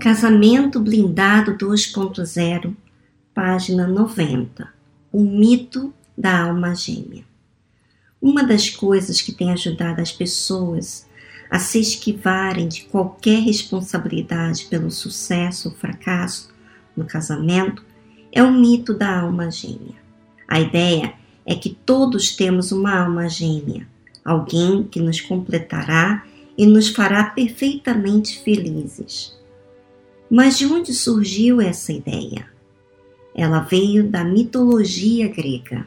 Casamento Blindado 2.0, página 90. O mito da alma gêmea. Uma das coisas que tem ajudado as pessoas a se esquivarem de qualquer responsabilidade pelo sucesso ou fracasso no casamento é o mito da alma gêmea. A ideia é que todos temos uma alma gêmea, alguém que nos completará e nos fará perfeitamente felizes. Mas de onde surgiu essa ideia? Ela veio da mitologia grega.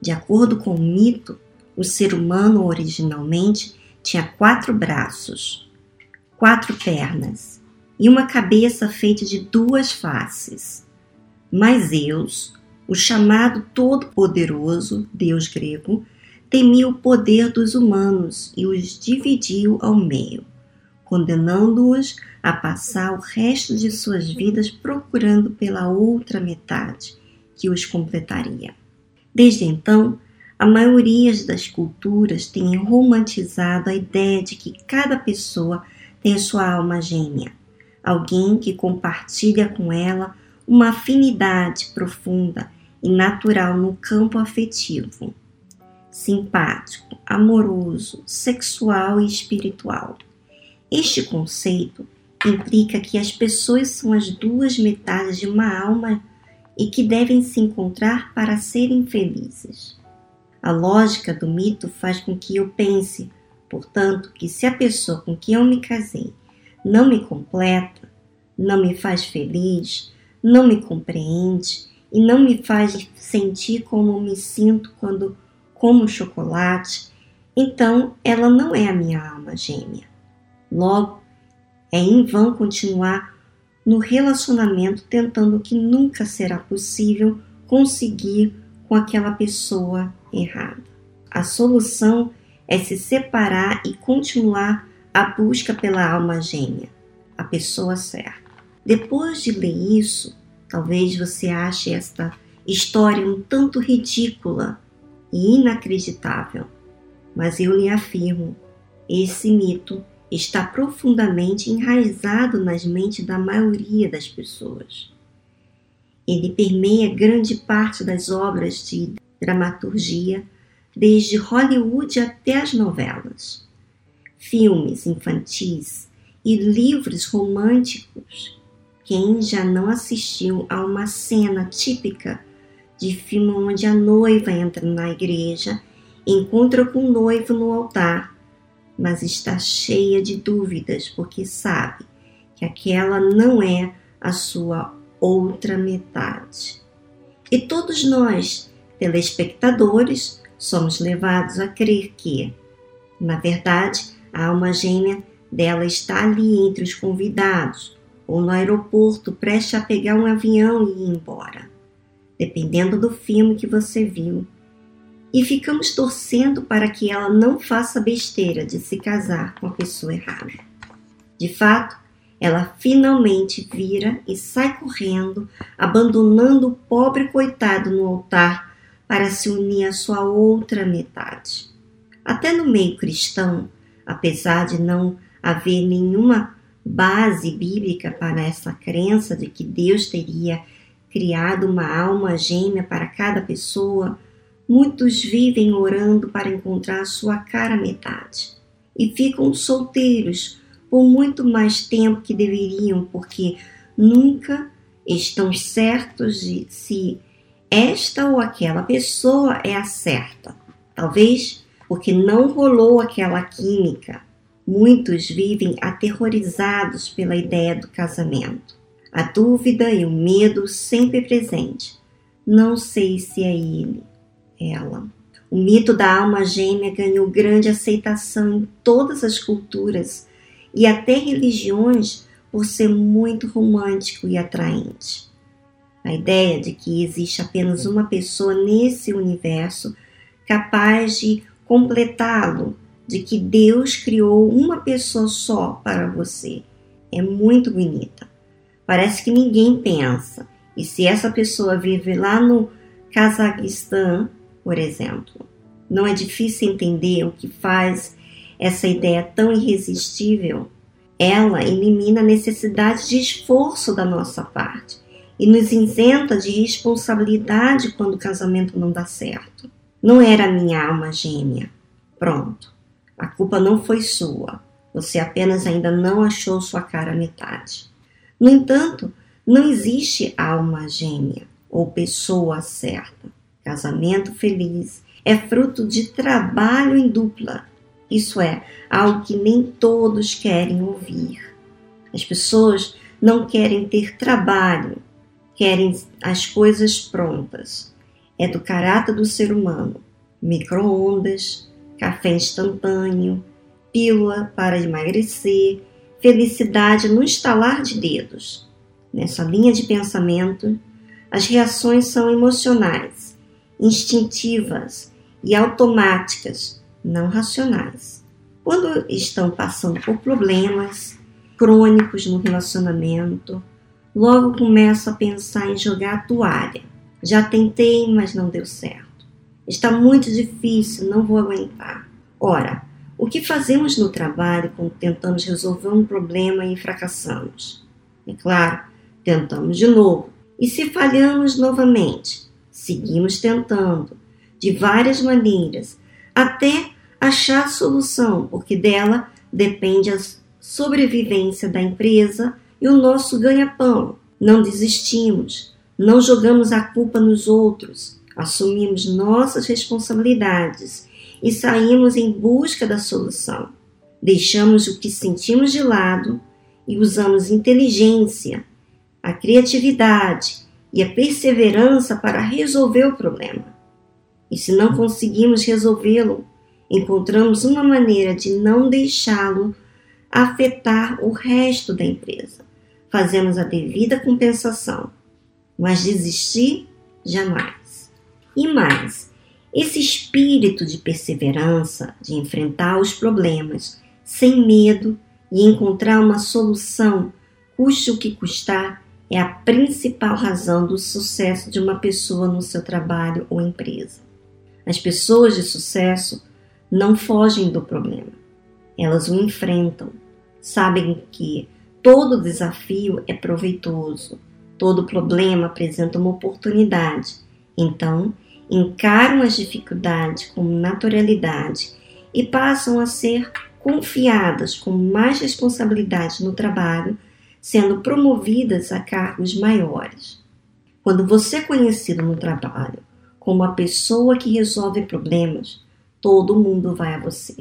De acordo com o mito, o ser humano originalmente tinha quatro braços, quatro pernas e uma cabeça feita de duas faces. Mas Zeus, o chamado Todo-Poderoso, Deus grego, temia o poder dos humanos e os dividiu ao meio condenando-os a passar o resto de suas vidas procurando pela outra metade que os completaria. Desde então, a maioria das culturas tem romantizado a ideia de que cada pessoa tem sua alma gêmea, alguém que compartilha com ela uma afinidade profunda e natural no campo afetivo, simpático, amoroso, sexual e espiritual. Este conceito implica que as pessoas são as duas metades de uma alma e que devem se encontrar para serem felizes. A lógica do mito faz com que eu pense, portanto, que se a pessoa com quem eu me casei não me completa, não me faz feliz, não me compreende e não me faz sentir como me sinto quando como chocolate, então ela não é a minha alma gêmea. Logo, é em vão continuar no relacionamento tentando que nunca será possível conseguir com aquela pessoa errada. A solução é se separar e continuar a busca pela alma gêmea, a pessoa certa. Depois de ler isso, talvez você ache esta história um tanto ridícula e inacreditável, mas eu lhe afirmo: esse mito está profundamente enraizado nas mentes da maioria das pessoas. Ele permeia grande parte das obras de dramaturgia, desde Hollywood até as novelas, filmes infantis e livros românticos. Quem já não assistiu a uma cena típica de filme onde a noiva entra na igreja, encontra com o noivo no altar mas está cheia de dúvidas porque sabe que aquela não é a sua outra metade. E todos nós, telespectadores, somos levados a crer que, na verdade, a alma gêmea dela está ali entre os convidados ou no aeroporto prestes a pegar um avião e ir embora, dependendo do filme que você viu e ficamos torcendo para que ela não faça besteira de se casar com a pessoa errada. De fato, ela finalmente vira e sai correndo, abandonando o pobre coitado no altar para se unir à sua outra metade. Até no meio cristão, apesar de não haver nenhuma base bíblica para essa crença de que Deus teria criado uma alma gêmea para cada pessoa, Muitos vivem orando para encontrar sua cara metade e ficam solteiros por muito mais tempo que deveriam, porque nunca estão certos de se esta ou aquela pessoa é a certa. Talvez porque não rolou aquela química. Muitos vivem aterrorizados pela ideia do casamento. A dúvida e o medo sempre presente. Não sei se é ele ela. O mito da alma gêmea ganhou grande aceitação em todas as culturas e até religiões por ser muito romântico e atraente. A ideia de que existe apenas uma pessoa nesse universo capaz de completá-lo, de que Deus criou uma pessoa só para você, é muito bonita. Parece que ninguém pensa. E se essa pessoa vive lá no Cazaquistão, por exemplo. Não é difícil entender o que faz essa ideia tão irresistível. Ela elimina a necessidade de esforço da nossa parte e nos isenta de responsabilidade quando o casamento não dá certo. Não era minha alma gêmea. Pronto. A culpa não foi sua. Você apenas ainda não achou sua cara metade. No entanto, não existe alma gêmea ou pessoa certa. Casamento feliz é fruto de trabalho em dupla. Isso é algo que nem todos querem ouvir. As pessoas não querem ter trabalho, querem as coisas prontas. É do caráter do ser humano. Micro-ondas, café instantâneo, pílula para emagrecer, felicidade no estalar de dedos. Nessa linha de pensamento, as reações são emocionais, instintivas e automáticas, não racionais. Quando estão passando por problemas crônicos no relacionamento, logo começam a pensar em jogar a toalha. Já tentei, mas não deu certo. Está muito difícil, não vou aguentar. Ora, o que fazemos no trabalho quando tentamos resolver um problema e fracassamos? É claro, tentamos de novo. E se falhamos novamente, seguimos tentando, de várias maneiras, até achar a solução, porque dela depende a sobrevivência da empresa e o nosso ganha-pão. Não desistimos, não jogamos a culpa nos outros, assumimos nossas responsabilidades e saímos em busca da solução. Deixamos o que sentimos de lado e usamos inteligência, a criatividade e a perseverança para resolver o problema. E se não conseguimos resolvê-lo, encontramos uma maneira de não deixá-lo afetar o resto da empresa. Fazemos a devida compensação, mas desistir jamais. E mais, esse espírito de perseverança, de enfrentar os problemas sem medo e encontrar uma solução, custe o que custar, é a principal razão do sucesso de uma pessoa no seu trabalho ou empresa. As pessoas de sucesso não fogem do problema, elas o enfrentam, sabem que todo desafio é proveitoso, todo problema apresenta uma oportunidade, então encaram as dificuldades com naturalidade e passam a ser confiadas com mais responsabilidade no trabalho, sendo promovidas a cargos maiores. Quando você é conhecido no trabalho como a pessoa que resolve problemas, todo mundo vai a você.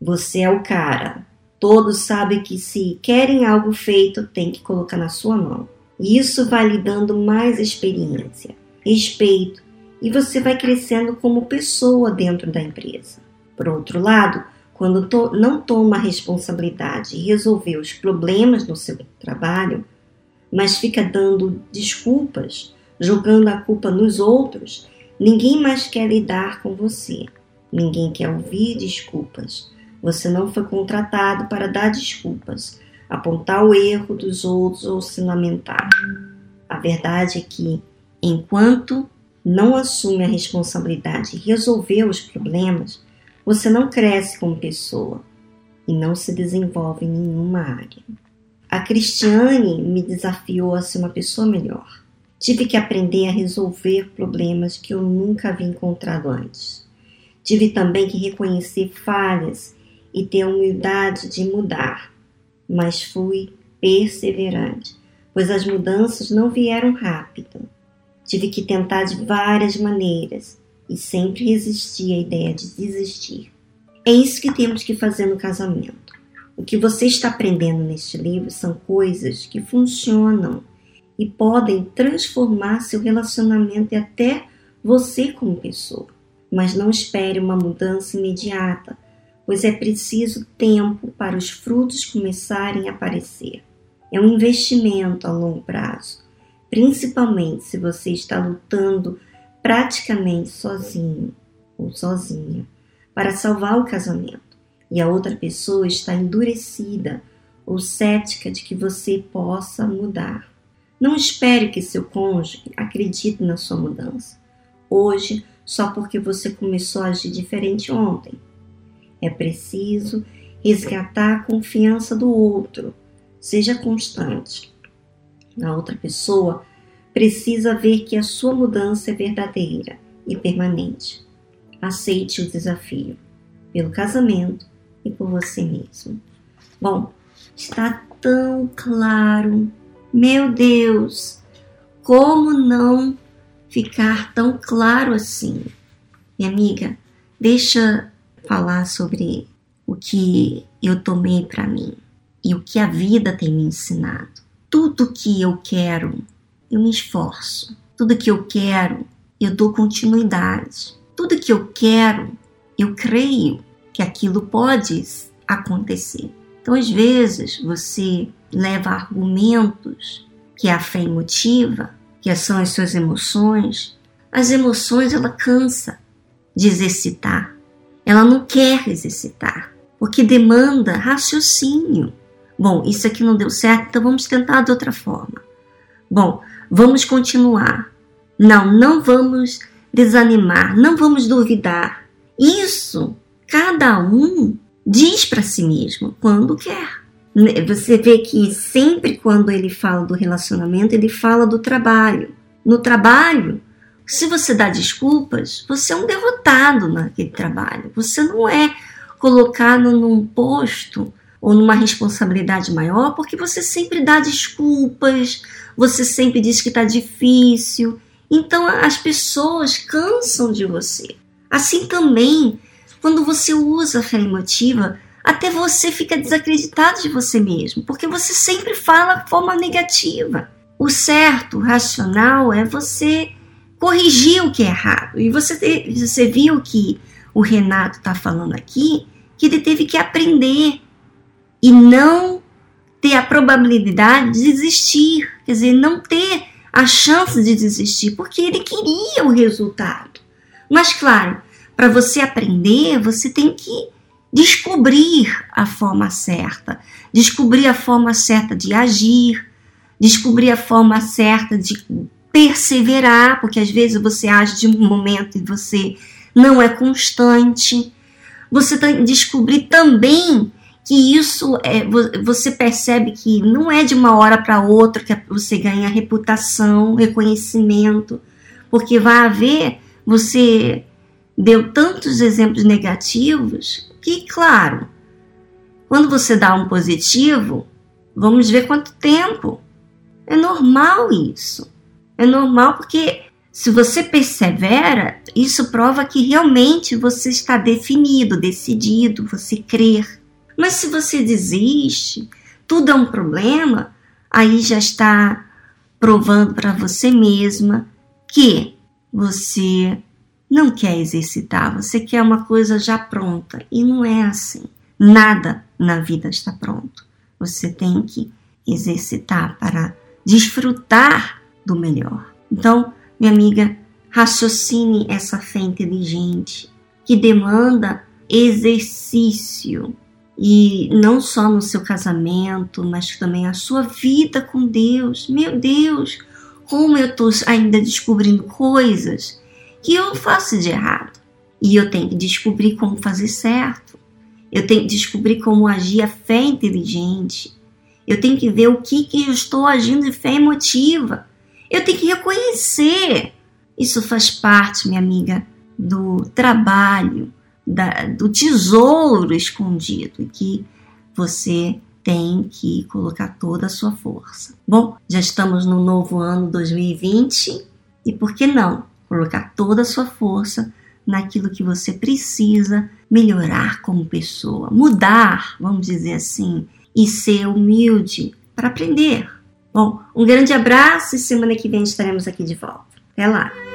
Você é o cara. Todos sabem que se querem algo feito, tem que colocar na sua mão. E isso vai lhe dando mais experiência, respeito e você vai crescendo como pessoa dentro da empresa. Por outro lado, quando to não toma a responsabilidade e resolver os problemas no seu trabalho, mas fica dando desculpas, jogando a culpa nos outros, ninguém mais quer lidar com você. Ninguém quer ouvir desculpas. Você não foi contratado para dar desculpas, apontar o erro dos outros ou se lamentar. A verdade é que, enquanto não assume a responsabilidade de resolver os problemas, você não cresce como pessoa e não se desenvolve em nenhuma área. A Cristiane me desafiou a ser uma pessoa melhor. Tive que aprender a resolver problemas que eu nunca havia encontrado antes. Tive também que reconhecer falhas e ter a humildade de mudar, mas fui perseverante, pois as mudanças não vieram rápido Tive que tentar de várias maneiras e sempre resisti à ideia de desistir. É isso que temos que fazer no casamento. O que você está aprendendo neste livro são coisas que funcionam e podem transformar seu relacionamento e até você como pessoa. Mas não espere uma mudança imediata, pois é preciso tempo para os frutos começarem a aparecer. É um investimento a longo prazo principalmente se você está lutando praticamente sozinho ou sozinha para salvar o casamento e a outra pessoa está endurecida ou cética de que você possa mudar. Não espere que seu cônjuge acredite na sua mudança hoje só porque você começou a agir diferente ontem. É preciso resgatar a confiança do outro. Seja constante. A outra pessoa precisa ver que a sua mudança é verdadeira e permanente. Aceite o desafio pelo casamento e por você mesmo. Bom, está tão claro. Meu Deus, como não ficar tão claro assim? Minha amiga, deixa falar sobre o que eu tomei para mim e o que a vida tem me ensinado. Tudo que eu quero, eu me esforço. Tudo que eu quero, eu dou continuidade. Tudo que eu quero, eu creio que aquilo pode acontecer. Então, às vezes, você leva argumentos que a fé emotiva, que são as suas emoções. As emoções, ela cansa de exercitar. Ela não quer exercitar, porque demanda raciocínio. Bom, isso aqui não deu certo, então vamos tentar de outra forma. Bom, vamos continuar. Não, não vamos desanimar, não vamos duvidar. Isso cada um diz para si mesmo quando quer. Você vê que sempre quando ele fala do relacionamento, ele fala do trabalho. No trabalho, se você dá desculpas, você é um derrotado naquele trabalho. Você não é colocado num posto ou numa responsabilidade maior porque você sempre dá desculpas, você sempre diz que está difícil. Então as pessoas cansam de você. Assim também, quando você usa a fé emotiva, até você fica desacreditado de você mesmo, porque você sempre fala de forma negativa. O certo, o racional, é você corrigir o que é errado. E você, você viu que o Renato está falando aqui que ele teve que aprender e não ter a probabilidade de desistir, quer dizer, não ter a chance de desistir, porque ele queria o resultado. Mas, claro, para você aprender, você tem que descobrir a forma certa, descobrir a forma certa de agir, descobrir a forma certa de perseverar, porque às vezes você age de um momento e você não é constante. Você tem que descobrir também que isso é, você percebe que não é de uma hora para outra que você ganha reputação, reconhecimento, porque vai haver, você deu tantos exemplos negativos que, claro, quando você dá um positivo, vamos ver quanto tempo. É normal isso. É normal porque se você persevera, isso prova que realmente você está definido, decidido, você crer. Mas se você desiste, tudo é um problema, aí já está provando para você mesma que você não quer exercitar, você quer uma coisa já pronta. E não é assim. Nada na vida está pronto. Você tem que exercitar para desfrutar do melhor. Então, minha amiga, raciocine essa fé inteligente que demanda exercício e não só no seu casamento, mas também a sua vida com Deus. Meu Deus, como eu estou ainda descobrindo coisas que eu faço de errado e eu tenho que descobrir como fazer certo. Eu tenho que descobrir como agir a fé inteligente. Eu tenho que ver o que, que eu estou agindo de fé emotiva. Eu tenho que reconhecer. Isso faz parte, minha amiga, do trabalho, da, do tesouro escondido que você tem que colocar toda a sua força. Bom, já estamos no novo ano 2020 e por que não colocar toda a sua força naquilo que você precisa melhorar como pessoa, mudar, vamos dizer assim, e ser humilde para aprender. Bom, um grande abraço e semana que vem estaremos aqui de volta. Até lá!